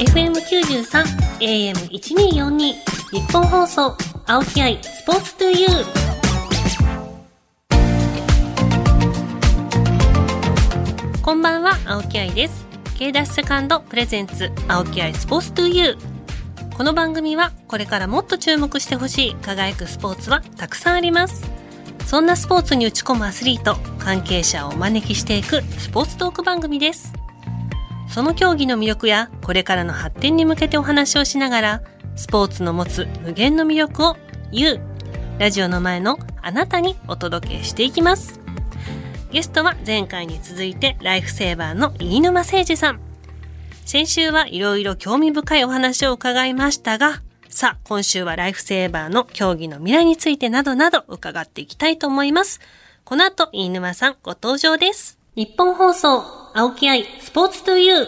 FM93 AM1242 日本放送青木愛スポーツトゥユー。こんばんは青木愛です。K ダッシュセカンドプレゼンツ青木愛スポーツトゥユー。この番組はこれからもっと注目してほしい輝くスポーツはたくさんあります。そんなスポーツに打ち込むアスリート関係者をお招きしていくスポーツトーク番組です。その競技の魅力やこれからの発展に向けてお話をしながら、スポーツの持つ無限の魅力を言う、ラジオの前のあなたにお届けしていきます。ゲストは前回に続いてライフセーバーの飯沼誠二さん。先週はいろいろ興味深いお話を伺いましたが、さあ、今週はライフセーバーの競技の未来についてなどなど伺っていきたいと思います。この後、飯沼さんご登場です。日本放送青木愛スポーツトゥユー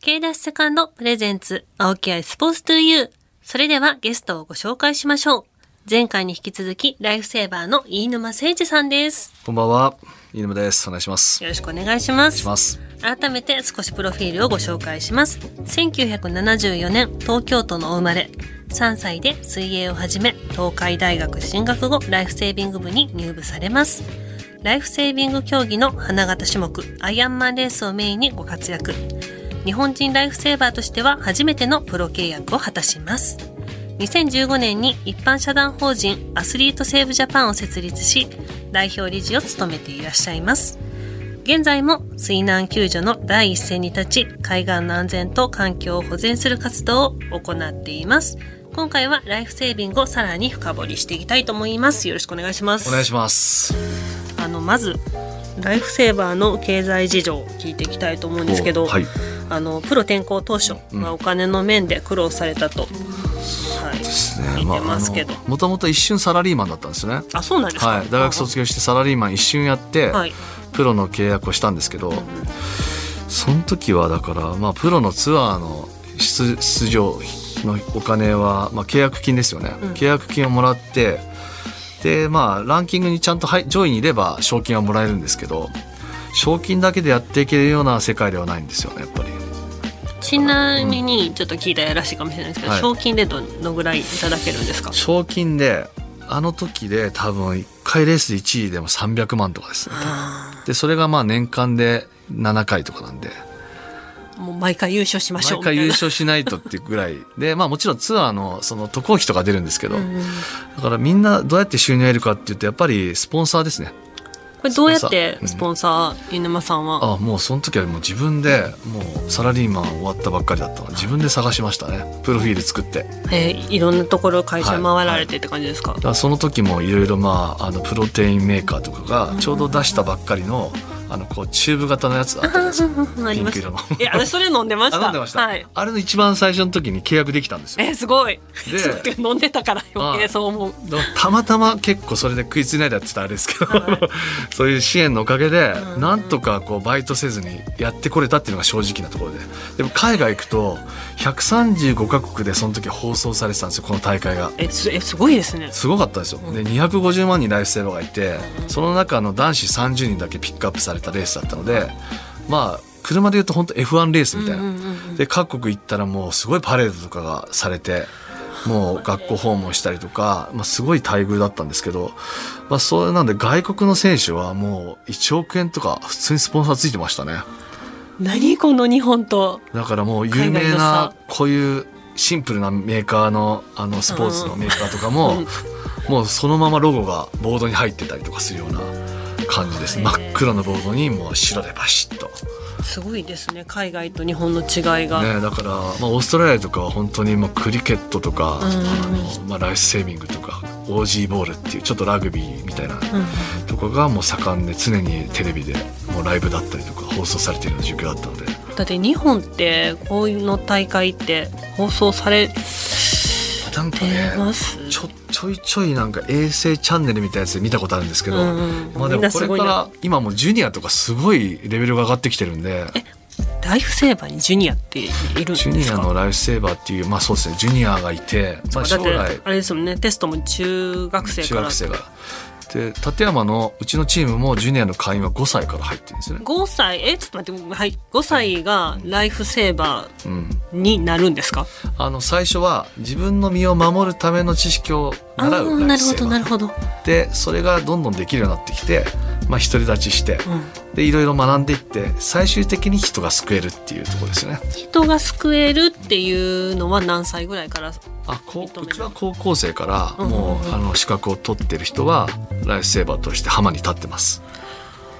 K ダッシュセカンドプレゼンツ青木愛スポーツトゥユーそれではゲストをご紹介しましょう。前回に引き続きライフセーバーの飯沼誠二さんです。こんばんは。飯沼です。お願いします。よろしくお願いします。ます改めて少しプロフィールをご紹介します。1974年東京都のお生まれ。3歳で水泳を始め、東海大学進学後、ライフセービング部に入部されます。ライフセービング競技の花形種目アイアンマンレースをメインにご活躍。日本人ライフセーバーとしては初めてのプロ契約を果たします。2015年に一般社団法人アスリートセーブジャパンを設立し代表理事を務めていらっしゃいます。現在も水難救助の第一線に立ち海岸の安全と環境を保全する活動を行っています。今回はライフセービングをさらに深掘りしていきたいと思います。よろしくお願いします。お願いします。あのまずライフセーバーの経済事情を聞いていきたいと思うんですけど、はい、あのプロ転向当初、まあ、お金の面で苦労されたと、うん、はい、ですね、聞いてますけど。もともと一瞬サラリーマンだったんですよね。あそうなんですか、はい、大学卒業してサラリーマン一瞬やって、はい、プロの契約をしたんですけど、うん、その時はだから、まあ、プロのツアーの出出場のお金は、まあ、契約金ですよね、うん、契約金をもらってでまあランキングにちゃんと上位にいれば賞金はもらえるんですけど賞金だけでやっていけるような世界ではないんですよねやっぱり。ちなみにちょっと聞いたやらしいかもしれないですけど、うん、賞金でどのぐらいいただけるんですか？賞金であの時で多分1回レースで1位でも300万とかですねでそれがまあ年間で7回とかなんでもう毎回優勝しましょう毎回優勝しないとっていうぐらい。でまあもちろんツアーのその渡航費とか出るんですけど、うん、だからみんなどうやって収入を得るかっていうとやっぱりスポンサーですね。これどうやってスポンサー、うん、飯沼さんは？あもうその時はもう自分でもうサラリーマン終わったばっかりだったの。自分で探しましたね。プロフィール作って。えー、いろんなところ会社回られてって感じですか？はい。はい、その時もいろいろまああのプロテインメーカーとかがちょうど出したばっかりの、うんあのこうチューブ型のやつあったんですよピンク色の。いやそれ飲んでました。飲んでました、はい、あれの一番最初の時に契約できたんですよ。えすごい。で 飲んでたから余計そう思う。たまたま結構それで食いついないだって言ったらあれですけど、はい、そういう支援のおかげで、うん、なんとかこうバイトせずにやってこれたっていうのが正直なところで。でも海外行くと135か国でその時放送されてたんですよこの大会が。えすえすごいですね。すごかったですよ、で250万人ライフセーバーがいてその中の男子30人だけピックアップされたレースだったのでまあ車でいうと本当 F1 レースみたいな、で各国行ったらもうすごいパレードとかがされてもう学校訪問したりとか、まあ、すごい待遇だったんですけど、まあ、それなんで外国の選手はもう1億円とか普通にスポンサーついてましたね。何この日本と。だからもう有名なこういうシンプルなメーカーのあのスポーツのメーカーとかも、もうそのままロゴがボードに入ってたりとかするような感じです。真っ黒のボードにもう白でバシッと。すごいですね。海外と日本の違いが、ね、だから、まあ、オーストラリアとかは本当にまあクリケットとか、あのまあ、ライスセービングとかオージーボールっていうちょっとラグビーみたいなとかがもう盛んで常にテレビでもうライブだったりとか放送されているような状況だったので。だって日本ってこういうの大会って放送されなんかねちょちょいちょいなんか衛星チャンネルみたいなやつで見たことあるんですけど、うんうん、まあでもこれから今もジュニアとかすごいレベルが上がってきてるんで。ライフセーバーにジュニアっているジュニアのライフセーバーっていうまあそうですねジュニアがいて、まあ、将来。あれですもんねテストも中学生から。中学生がで立山のうちのチームもジュニアの会員は5歳から入ってるんですよね。5歳？えちょっと待ってはい。5歳がライフセーバうんーになるんですか、あの最初は自分の身を守るための知識をあ習うーなるほライフセーバー。どなるほど、でそれがどんどんできるようになってきて、まあ、独り立ちしてうん、でいろいろ学んでいって最終的に人が救えるっていうところですよね。人が救えるっていうのは何歳ぐらいから？あこううちは高校生からうん。もうんうんうあの資格を取ってる人はライフセーバーとして浜に立ってます、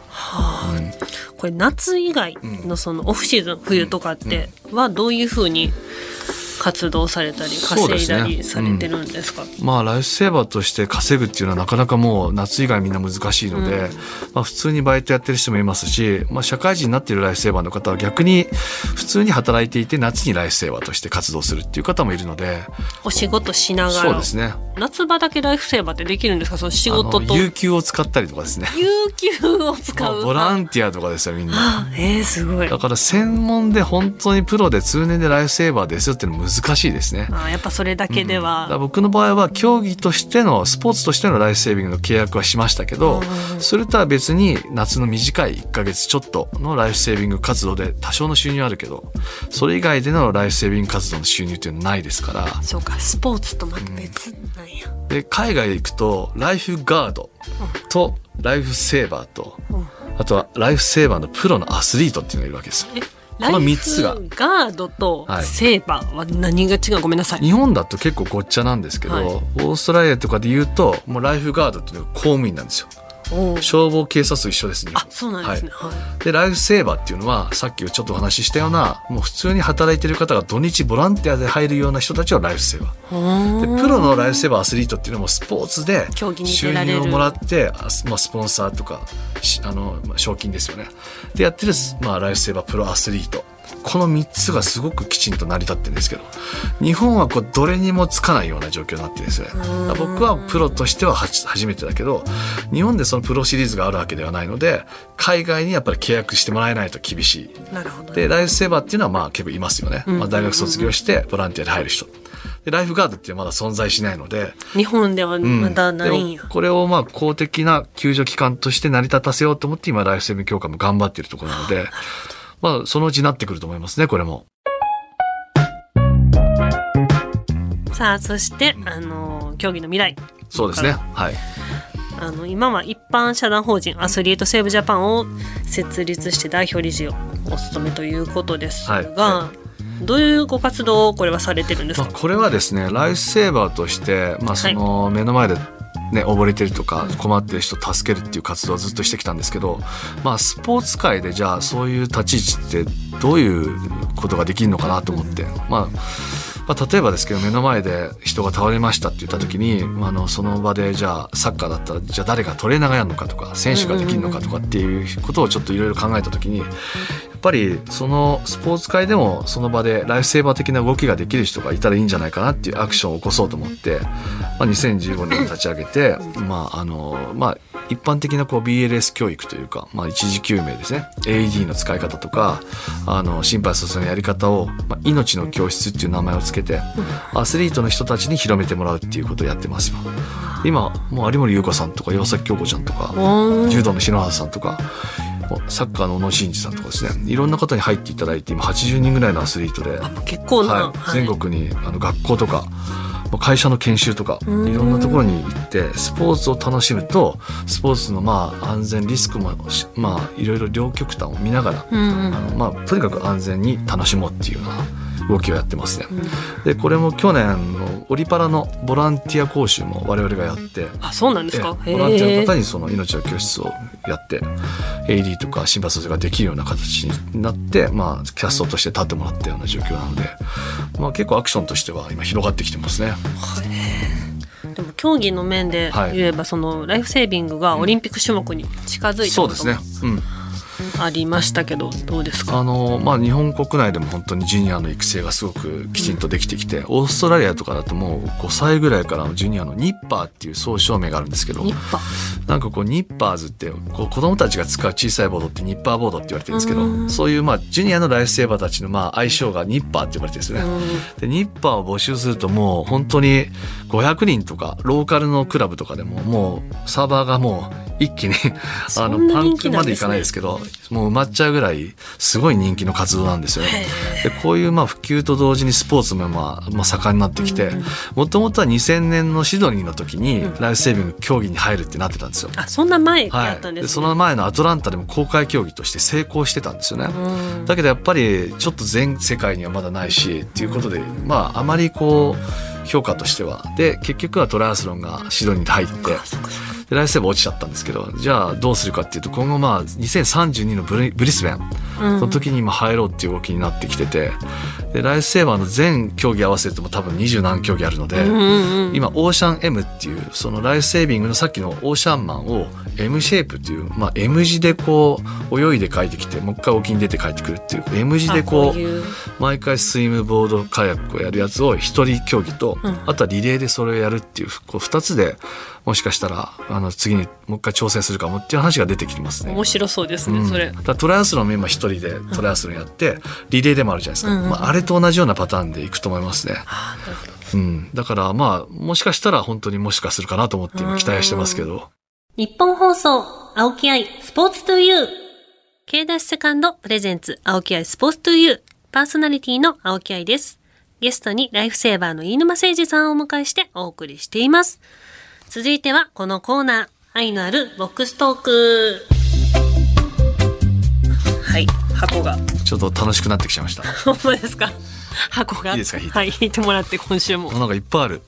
はあ、うん。これ夏以外のそのオフシーズン冬とかってはどういうふうに活動されたり稼いだりされてるんですか？まあライフセーバーとして稼ぐっていうのはなかなかもう夏以外みんな難しいので、うん。まあ、普通にバイトやってる人もいますし、まあ、社会人になっているライフセーバーの方は逆に普通に働いていて夏にライフセーバーとして活動するっていう方もいるのでお仕事しながら。そうですね。夏場だけライフセーバーってできるんですか？その仕あ事。との有給を使ったりとかですね。有給を使う。まあボランティアとかですよみんな。あえー、すごい。だから専門で本当にプロで通年でライフセーバーですよっていうのは難しいですね。あやっぱそれだけでだからは、僕の場合は競技としてのスポーツとしてのライフセービングの契約はしましたけど、それとは別に夏の短い1ヶ月ちょっとのライフセービング活動で多少の収入あるけどそれ以外でのライフセービング活動の収入っていうのはないですから。そうかスポーツとまた別なんや、で海外行くとライフガードとライフセーバーとうん。あとはライフセーバーのプロのアスリートっていうのがいるわけですよ。えこの三つが。ガードとはいセーバーは何が違う？ごめんなさい、日本だと結構ごっちゃなんですけど、はい。オーストラリアとかで言うともうライフガードっていうのが公務員なんですよ消防警察と一緒です日本あそうなんですね、はい。でライフセーバーっていうのはさっきちょっとお話ししたようなもう普通に働いてる方が土日ボランティアで入るような人たちをライフセーバー。でプロのライフセーバーアスリートっていうのもスポーツで収入をもらってあまあ、スポンサーとかしあの、まあ、賞金ですよね。でやってる、まあ、ライフセーバープロアスリートこの3つがすごくきちんと成り立ってるんですけど日本はこうどれにもつかないような状況になってるんですね。僕はプロとしては初めてだけど日本でそのプロシリーズがあるわけではないので海外にやっぱり契約してもらえないと厳しい。なるほどでライフセーバーっていうのはまあ結構いますよね、ん。まあ、大学卒業してボランティアで入る人。でライフガードってまだ存在しないので日本ではまだないんや。でも、これをまあ公的な救助機関として成り立たせようと思って今ライフセービング協会も頑張っているところなのでまあそのうちなってくると思いますねこれも。さあそして、あの競技の未来。そうですね。はい。あの今は一般社団法人アスリートセーブジャパンを設立して代表理事をお務めということですが、はい。どういうご活動をこれはされてるんですか、まあ、これはですねライフセーバーとして、まあ、その目の前で、ね、溺れてるとか困ってる人を助けるっていう活動をずっとしてきたんですけど、まあ、スポーツ界でじゃあそういう立ち位置ってどういうことができるのかなと思って、まあまあ、例えばですけど目の前で人が倒れましたって言った時に、あ、のその場でじゃあサッカーだったらじゃあ誰がトレーナーがやるのかとか選手ができるのかとかっていうことをちょっといろいろ考えた時にぱりそのスポーツ界でもその場でライフセーバー的な動きができる人がいたらいいんじゃないかなっていうアクションを起こそうと思って、まあ、2015年に立ち上げて、まああのまあ、一般的なこう BLS 教育というか、まあ、一時救命ですね。AED の使い方とかあの心肺蘇生のやり方を、まあ、命の教室っていう名前をつけてアスリートの人たちに広めてもらうっていうことをやってます今もう有森優子さんとか岩崎京子ちゃんとか柔道の篠原さんとかサッカーの小野伸二さんとかですね。いろんな方に入っていただいて今80人ぐらいのアスリートで、結構な、はい、全国にあの学校とかまあ会社の研修とかいろんなところに行ってスポーツを楽しむとスポーツのまあ安全リスクもしまあいろいろ両極端を見ながら、あのまあ、とにかく安全に楽しもうっていうような動きをやってますね。でこれも去年のオリパラのボランティア講習も我々がやってあそうなんですか？ええボランティアの方にその命の教室をやって AD とか心肺蘇生ができるような形になって、まあ、キャストとして立ってもらったような状況なので、まあ、結構アクションとしては今広がってきてますね。でも競技の面で言えば、そのライフセービングがオリンピック種目に近づいたこともそうですね、うん、ありましたけどどうですか？あのまあ、日本国内でも本当にジュニアの育成がすごくきちんとできてきて、オーストラリアとかだともう5歳ぐらいからのジュニアのニッパーっていう総称名があるんですけどニッパー。なんかこうニッパーズってこう子供たちが使う小さいボードってニッパーボードって言われてるんですけどそういうまあジュニアのライフセーバーたちのまあ愛称がニッパーって呼ばれてるんですよね。でニッパーを募集するともう本当に500人とかローカルのクラブとかでももうサーバーがもう一気にあそのパンクまでいかないですけどもう埋まっちゃうぐらいすごい人気の活動なんですよね。でこういうまあ普及と同時にスポーツもまあまあ盛んになってきてもともとは2000年のシドニーの時にライフセービング競技に入るってなってたんですよ。あそんな前はい、やったんです、ね。でその前のアトランタでも公開競技として成功してたんですよね。だけどやっぱりちょっと全世界にはまだないしっていうことでまああまりこう評価としては。で結局はトライアスロンがシドニーに入ってでライフセーバー落ちちゃったんですけどじゃあどうするかっていうと今後まあ2032のブリブリスベンの時に今入ろうっていう動きになってきててでライフセーバーの全競技合わせても多分二十何競技あるので、今オーシャン M っていうそのライフセービングのさっきのオーシャンマンを M シェイプっていう、まあ、M 字でこう泳いで帰ってきてもう一回沖に出て帰ってくるっていう M 字でこう毎回スイムボードカヤックをやるやつを一人競技と、あとはリレーでそれをやるっていうこう2つでもしかしたらあの次にもう一回挑戦するかもっていう話が出てきてますね。面白そうですね、うんそれトライアスロンも今一人でトライアスロンやって、リレーでもあるじゃないですか、まあ、あれと同じようなパターンでいくと思いますね。あなるほどうん、だからまあもしかしたら本当にもしかするかなと思って今期待してますけど、日本放送、青木愛、スポーツトゥユー。K ダッシュセカンドプレゼンツ、青木愛スポーツトゥユー。パーソナリティの青木愛です。ゲストにライフセーバーの飯沼誠二さんをお迎えしてお送りしています。続いてはこのコーナー、愛のあるボックストーク。はい、箱が。ちょっと楽しくなってきちゃいました。ほんまですか？箱が。いいですか？引いてはい、引いてもらって今週も。なんかいっぱいある。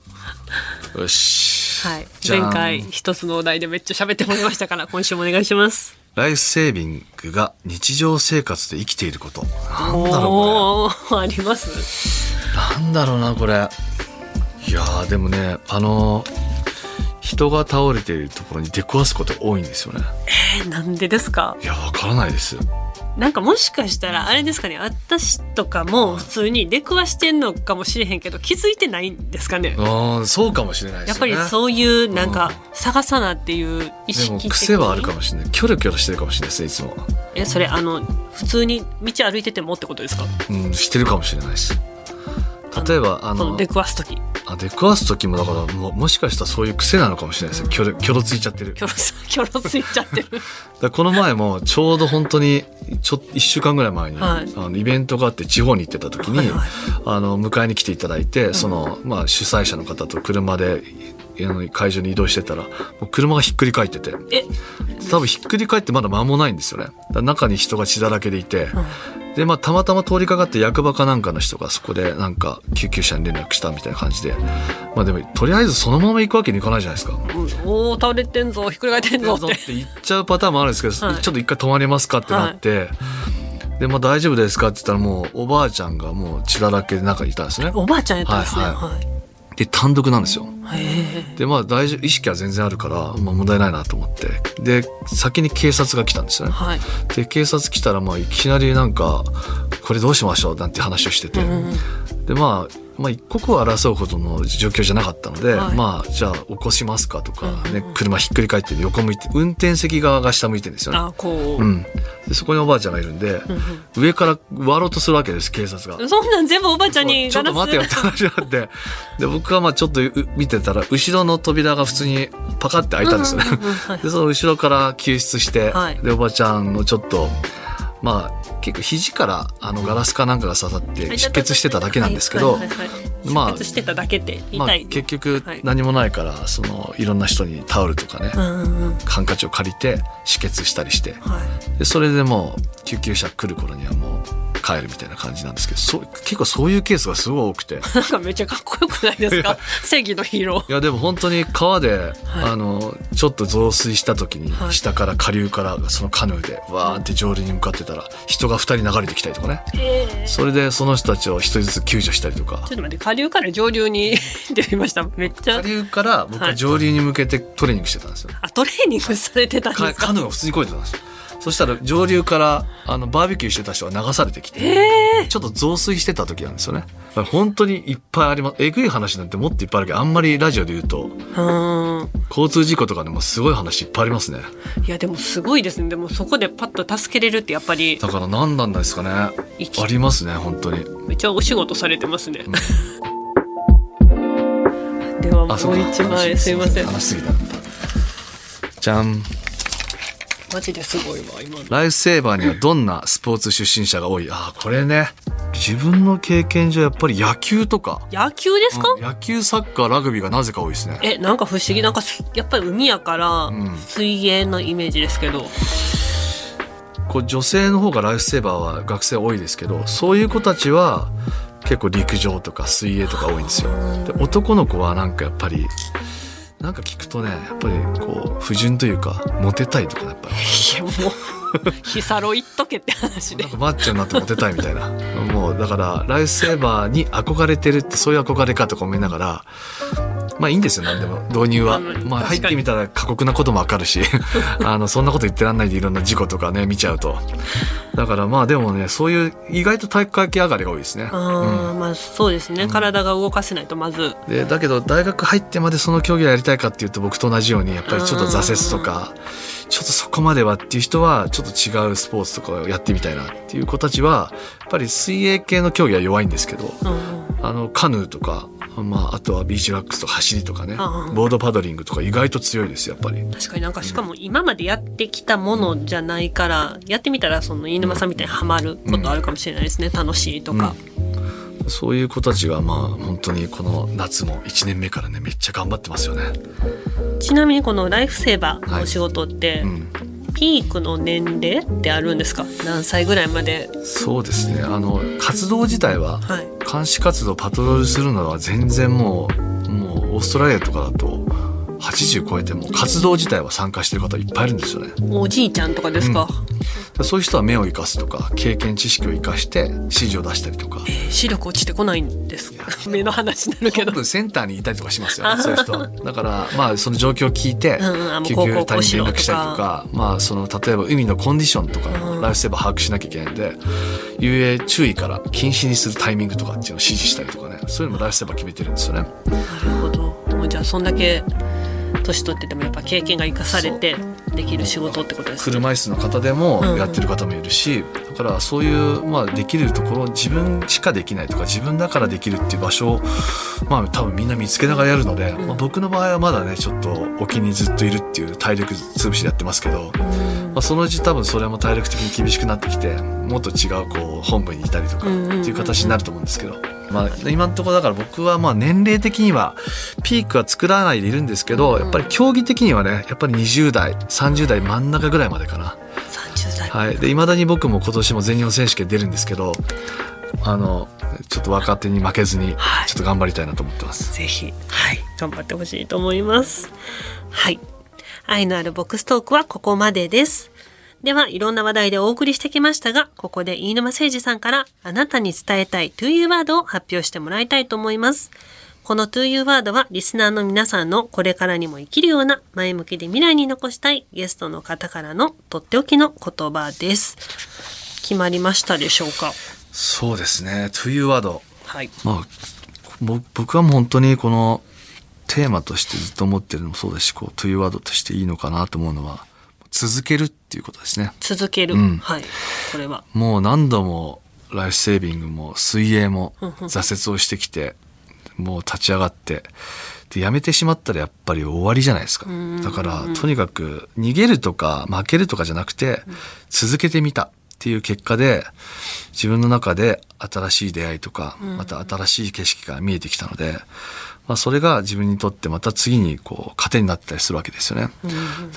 よし。はい。前回一つのお題でめっちゃ喋ってもらいましたから、今週もお願いします。ライフセービングが日常生活で生きていること。なんだろうこおー、ありますれ。なんだろうなこれ。いやーでもねあの人が倒れているところに出くわすこと多いんですよね。えー、なんでですか？いやわからないです。なんかもしかしたらあれですかね？私とかも普通に出くわしてんのかもしれへんけど気づいてないんですかね？ああそうかもしれないでやっ。ぱりそういうなんか探さなっていう意識癖はあるかもしれない。キョロキョロしてるかもしれないですねいつも。えそれあの普通に道歩いててもってことですか？うんしてるかもしれないです。例えばあの出くわす時。あ出くわす時もだからももしかしたらそういう癖なのかもしれないですよ。キョロキョロついちゃってる。キョロつキョロついちゃってる。だこの前もちょうど本当にちょ1週間ぐらい前に、はい。あのイベントがあって地方に行ってた時に、はいはい。あの迎えに来ていただいてその、まあ、主催者の方と車であの会場に移動してたら車がひっくり返ってて。え。多分ひっくり返ってまだ間もないんですよね。だ中に人が血だらけでいて、でまあたまたま通りかかって役場かなんかの人がそこでなんか救急車に連絡したみたいな感じで。まあでもとりあえずそのまま行くわけにいかないじゃないですか。うん。おお倒れてんぞひっくり返ってんぞっって。て言っちゃうパターンもあるんですけど、はい。ちょっと一回止まりますかってなって、で、まあ大丈夫ですかって言ったらもうおばあちゃんがもう血だらけで中にいたんですね。おばあちゃんやったんですね。はいはで、単独なんですよ。で、まあ大丈夫、意識は全然あるから、まあ問題ないなと思って。で、先に警察が来たんですよね。はいで、警察来たら、まあいきなりなんか、これどうしましょうなんて話をしてて。で、まあ、まあ一刻を争うほどの状況じゃなかったので、はい。まあ、じゃあ起こしますかとか、ね、車ひっくり返って横向いて、運転席側が下向いてるんですよね。あこう、うん、でそこにおばあちゃんがいるんで、上から割ろうとするわけです警察が。そんなん全部おばあちゃんにちょっと待てよって話になってで僕はまあちょっとう見てたら後ろの扉が普通にパカって開いたんですよね。でその後ろから救出して、はい。でおばあちゃんのちょっとまあ結構肘からあのガラスかなんかが刺さって出血してただけなんですけど、まあしてただけまあ結局はい何もないからそのいろんな人にタオルとかね、うんうんうん。ハンカチを借りて止血したりして。はい。でそれでもう救急車来る頃にはもう帰るみたいな感じなんですけどそう結構そういうケースがすごい多くて。なんかめっちゃかっこよくないですか？正義のヒーロー。いやでも本当に川で、あのちょっと増水した時にはい。下から下流からそのカヌーでわーって上流に向かってたら人が2人流れてきたりとかね。えー。それでその人たちを1人ずつ救助したりとか。ちょっと待って下流から上流に ってました。めっちゃ。下流から僕は上流に向けてトレーニングしてたんですよ、あトレーニングされてたんですか？かカヌーを普通に越えてたんですよそしたら上流からあのバーベキューしてた人が流されてきて、えちょっと増水してた時なんですよね。本当にいっぱいあります。えぐい話なんてもっといっぱいあるけど、あんまりラジオで言うと、交通事故とかでもすごい話いっぱいありますね。いやでもすごいですねでもそこでパッと助けれるってやっぱりだから何なんですかね。ありますね、本当に。めっちゃお仕事されてますね、ではもう一枚すいません話しすぎた。じゃん。マジですごいわ今の。ライフセーバーにはどんなスポーツ出身者が多い？あーこれね。自分の経験上やっぱり野球とか、野球ですか、うん。野球、サッカー、ラグビーがなぜか多いですね。えなんか不思議。なんかすやっぱり海やからん。水泳のイメージですけど、こう女性の方がライフセーバーは学生多いですけどそういう子たちは結構陸上とか水泳とか多いんですよ。で男の子はなんかやっぱりなんか聞くとねやっぱりこう不純というかモテたいとかねやっぱり。いやもうヒサロ行っとけって話で。なんかマッチョになってモテたいみたいな。もうだからライフセーバーに憧れてるってそういう憧れかとか思いながらまあいいんですよ何でも。導入は。うん。まあ入ってみたら過酷なこともわかるし。あのそんなこと言ってらんないでいろんな事故とかね見ちゃうと。だからまあでもねそういう意外と体育会系上がりが多いですね。あー、まあそうですね。体が動かせないとまず。でだけど大学入ってまでその競技をやりたいかっていうと僕と同じようにやっぱりちょっと挫折とかちょっとそこまではっていう人はちょっと違うスポーツとかをやってみたいなっていう子たちはぱり水泳系の競技は弱いんですけどうんあのカヌーとか、まあ、あとはビーチワックスとか走りとかねボードパドリングとか意外と強いですやっぱり。確かになんかしかも今までやってきたものじゃないからやってみたらその飯沼さんみたいにハマることあるかもしれないですね。楽しいとか、そういう子たちがまあ本当にこの夏も1年目からねめっちゃ頑張ってますよね。ちなみにこのライフセーバーのお仕事って、うんピークの年齢ってあるんですか？何歳ぐらいまで？そうですね。あの活動自体ははい。監視活動パトロールするのは全然もうもうオーストラリアとかだと80超えても活動自体は参加してる方いっぱいいるんですよね。おじいちゃんとかですか、そういう人は目を生かすとか経験知識を生かして指示を出したりとか。えー視力落ちてこないんです 目の話になるけど。センターにいたりとかしますよね、そういう人は。だから、まあ、その状況を聞いてうん救急隊に連絡したりとか、まあ、その、例えば海のコンディションとかライフセーバー把握しなきゃいけないんで、遊泳注意から禁止にするタイミングとかっていうのを指示したりとかね、そういうのもライフセーバー決めてるんですよね。なるほど。じゃあそんだけ年取っててもやっぱ経験が生かされてできる仕事ってことですね。車椅子の方でもやってる方もいるし、だからそういう、まあ、できるところ自分しかできないとか自分だからできるっていう場所を、まあ、多分みんな見つけながらやるので、まあ、僕の場合はまだねちょっと沖にずっといるっていう体力潰しでやってますけど、まあ、そのうち多分それも体力的に厳しくなってきてもっと違うこう本部にいたりとかっていう形になると思うんですけど。まあ、今のところだから僕はまあ年齢的にはピークは作らないでいるんですけどやっぱり競技的にはねやっぱり20代30代真ん中ぐらいまでかな。30代、はい。で、未だに僕も今年も全日本選手権出るんですけど、あの、ちょっと若手に負けずに、ちょはいっと頑張りたいなと思ってます。ぜひ、はい、頑張ってほしいと思います。はい。愛のあるボックストークはここまでです。では、いろんな話題でお送りしてきましたが、ここで飯沼誠二さんからあなたに伝えたい To You ワードを発表してもらいたいと思います。この To You ワードはリスナーの皆さんのこれからにも生きるような前向きで未来に残したいゲストの方からのとっておきの言葉です。決まりましたでしょうか？そうですね。というワード。はい。まあ、ぼ僕はもう本当にこのテーマとしてずっと思ってるのもそうですし、こう、というワードとしていいのかなと思うのは、続けるっていうことですね。続ける。うんはい。これは。もう何度もライフセービングも水泳も挫折をしてきて、もう立ち上がって、で、やめてしまったらやっぱり終わりじゃないですか。だから、とにかく逃げるとか負けるとかじゃなくて、続けてみたっていう結果で、自分の中で新しい出会いとか、また新しい景色が見えてきたので、まあそれが自分にとってまた次にこう糧になったりするわけですよね。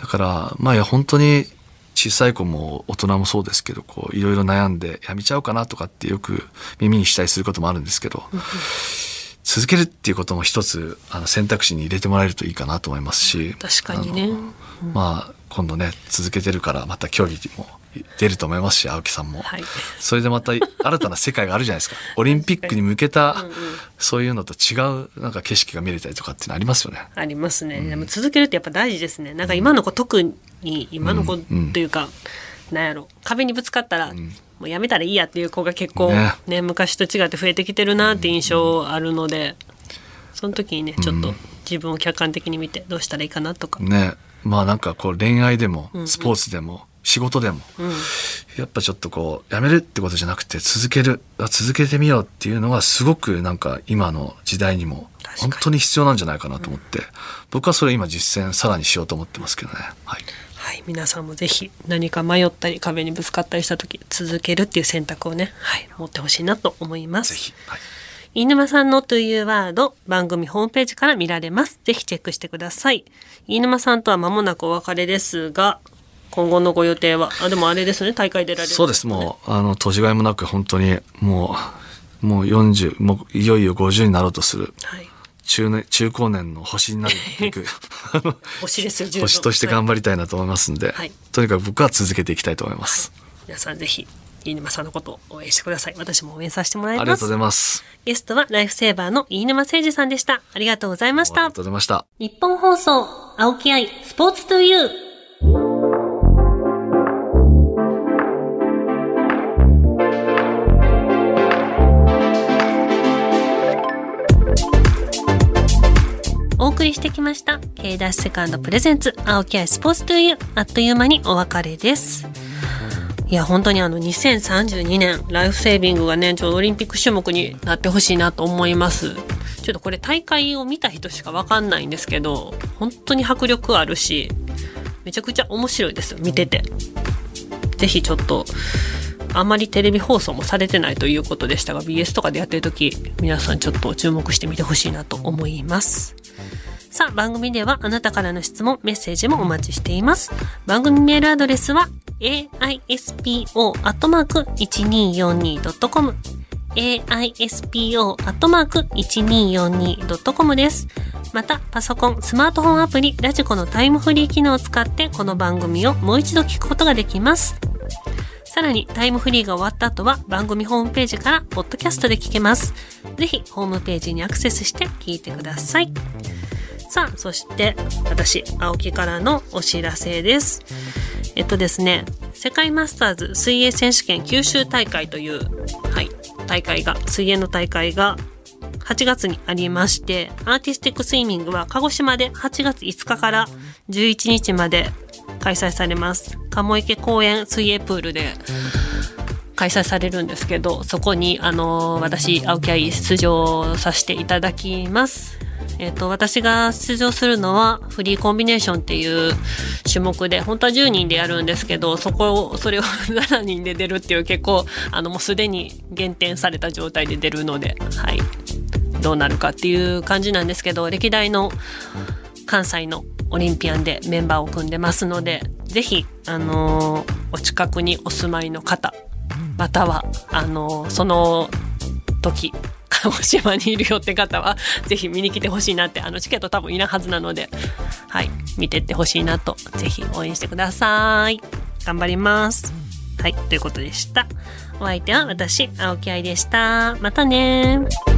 だから、まあいや本当に小さい子も大人もそうですけど、こういろいろ悩んでやめちゃおうかなとかってよく耳にしたりすることもあるんですけど、続けるっていうことも一つあの選択肢に入れてもらえるといいかなと思いますし、確かにね。まあ今度ね続けてるからまた競技も出ると思いますし青木さんも、はい。それでまた新たな世界があるじゃないですか。オリンピックに向けたそういうのと違うなんか景色が見れたりとかっていうのありますよね。ありますね。でも続けるってやっぱ大事ですね。なんか今の子特に今の子というか、なんやろ。壁にぶつかったら、もうやめたらいいやっていう子が結構ねね。昔と違って増えてきてるなって印象あるので、その時にねちょっと自分を客観的に見てどうしたらいいかなとか、ね。まあなんかこう恋愛でもスポーツでも仕事でも、やっぱちょっとこうやめるってことじゃなくて続けるあ続けてみようっていうのがすごくなんか今の時代にも本当に必要なんじゃないかなと思って、僕はそれ今実践さらにしようと思ってますけどね。はいはい、皆さんもぜひ何か迷ったり壁にぶつかったりした時続けるっていう選択をね、はい、持ってほしいなと思います。はい飯沼さんのというワード、番組ホームページから見られます。ぜひチェックしてください。飯沼さんとは間もなくお別れですが、今後のご予定は、あ、でもあれですね、大会出られる、そうですもうあの年がいもなく本当にもうもう40もういよいよ50になろうとするはい。中年中高年の星になっていく 星ですよ、星として頑張りたいなと思いますんで、はいとにかく僕は続けていきたいと思います、皆さんぜひ、飯沼さんのことを応援してください。私も応援させてもらいますありがとうござい。ますゲストはライフセーバーの飯沼誠二さんでした。ありがとうございましたありがとう。ございました日本放送、青木愛、スポーツトゥユー。送りしてきました。K ダッシュセカンドプレゼンツ、青木愛スポーツトゥユー。あっという間にお別れです。いや、本当にあの、2032年、ライフセービングがね、ちょうどオリンピック種目になってほしいなと思います。ちょっとこれ大会を見た人しかわかんないんですけど、本当に迫力あるし、めちゃくちゃ面白いです、見てて。ぜひちょっと、あんまりテレビ放送もされてないということでしたが、BS とかでやってる時、皆さんちょっと注目してみてほしいなと思います。さあ、番組ではあなたからの質問、メッセージもお待ちしています。番組メールアドレスは aispo.1242.com aispo.1242.com です。また、パソコン、スマートフォンアプリ、ラジコのタイムフリー機能を使って、この番組をもう一度聞くことができます。さらにタイムフリーが終わった後は番組ホームページからポッドキャストで聞けます。ぜひホームページにアクセスして聞いてください。さあ、そして私、青木からのお知らせです。えっとですね、世界マスターズ水泳選手権九州大会という、はい、大会が、水泳の大会が8月にありまして、アーティスティックスイミングは鹿児島で8月5日から11日まで開催されます。鴨池公園水泳プールで開催されるんですけど、そこに、あの私、青木愛出場させていただきます。えっ、と、私が出場するのは、フリーコンビネーションっていう種目で、本当は10人でやるんですけど、そこを、それを7人で出るっていう結構、あの、もうすでに減点された状態で出るので、はい。どうなるかっていう感じなんですけど、歴代の関西のオリンピアンでメンバーを組んでますので、ぜひ、あのーお近くにお住まいの方、または、あのーその時、鹿児島にいるよって方は、ぜひ見に来てほしいなって、あの、チケット多分いらんはずなので、はい、見てってほしいなと、ぜひ応援してください。頑張ります。はい、ということでした。お相手は私、青木愛でした。またねー。